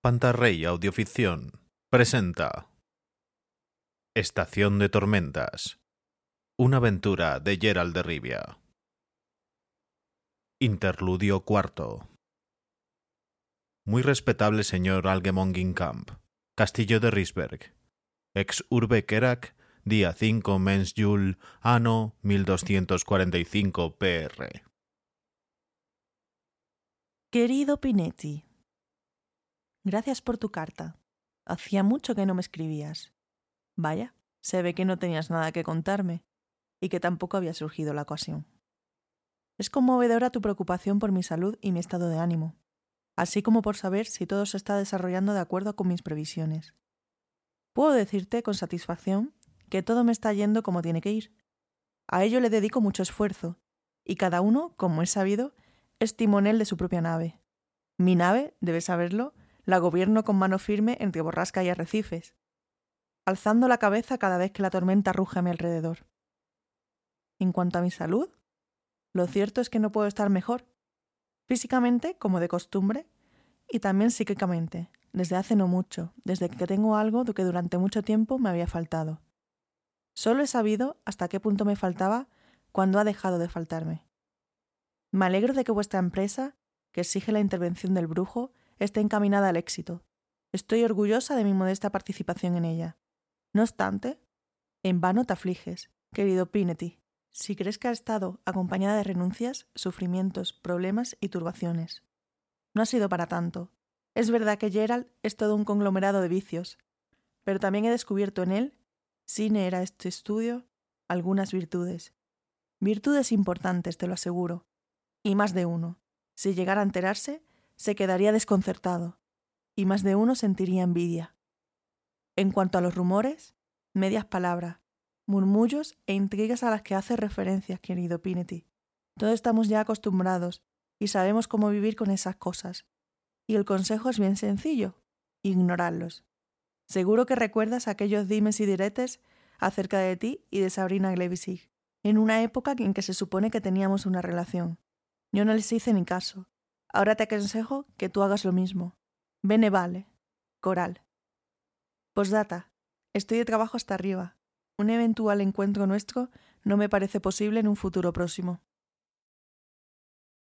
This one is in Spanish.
Pantarrey Audioficción presenta Estación de Tormentas. Una aventura de Gerald de Rivia. Interludio cuarto. Muy respetable señor Algemon Camp, Castillo de Risberg, ex urbe Kerak, día 5 mens Jul, anno 1245 PR. Querido Pinetti, gracias por tu carta. Hacía mucho que no me escribías. Vaya, se ve que no tenías nada que contarme y que tampoco había surgido la ocasión. Es conmovedora tu preocupación por mi salud y mi estado de ánimo, así como por saber si todo se está desarrollando de acuerdo con mis previsiones. Puedo decirte con satisfacción que todo me está yendo como tiene que ir. A ello le dedico mucho esfuerzo, y cada uno, como es sabido, es timonel de su propia nave. Mi nave, debes saberlo, la gobierno con mano firme entre borrasca y arrecifes, alzando la cabeza cada vez que la tormenta ruge a mi alrededor. En cuanto a mi salud, lo cierto es que no puedo estar mejor, físicamente como de costumbre, y también psíquicamente, desde hace no mucho, desde que tengo algo de que durante mucho tiempo me había faltado. Solo he sabido hasta qué punto me faltaba cuando ha dejado de faltarme. Me alegro de que vuestra empresa, que exige la intervención del brujo, esté encaminada al éxito. Estoy orgullosa de mi modesta participación en ella. No obstante, en vano te afliges, querido Pinety, si crees que ha estado acompañada de renuncias, sufrimientos, problemas y turbaciones. No ha sido para tanto. Es verdad que Gerald es todo un conglomerado de vicios, pero también he descubierto en él, sin era este estudio, algunas virtudes. Virtudes importantes, te lo aseguro, y más de uno, si llegara a enterarse, se quedaría desconcertado, y más de uno sentiría envidia. En cuanto a los rumores, medias palabras, murmullos e intrigas a las que hace referencias, querido Pinety. Todos estamos ya acostumbrados y sabemos cómo vivir con esas cosas. Y el consejo es bien sencillo, ignorarlos. Seguro que recuerdas aquellos dimes y diretes acerca de ti y de Sabrina Glevisig, en una época en que se supone que teníamos una relación. Yo no les hice ni caso. Ahora te aconsejo que tú hagas lo mismo. Bene vale. Coral. Postdata. Estoy de trabajo hasta arriba. Un eventual encuentro nuestro no me parece posible en un futuro próximo.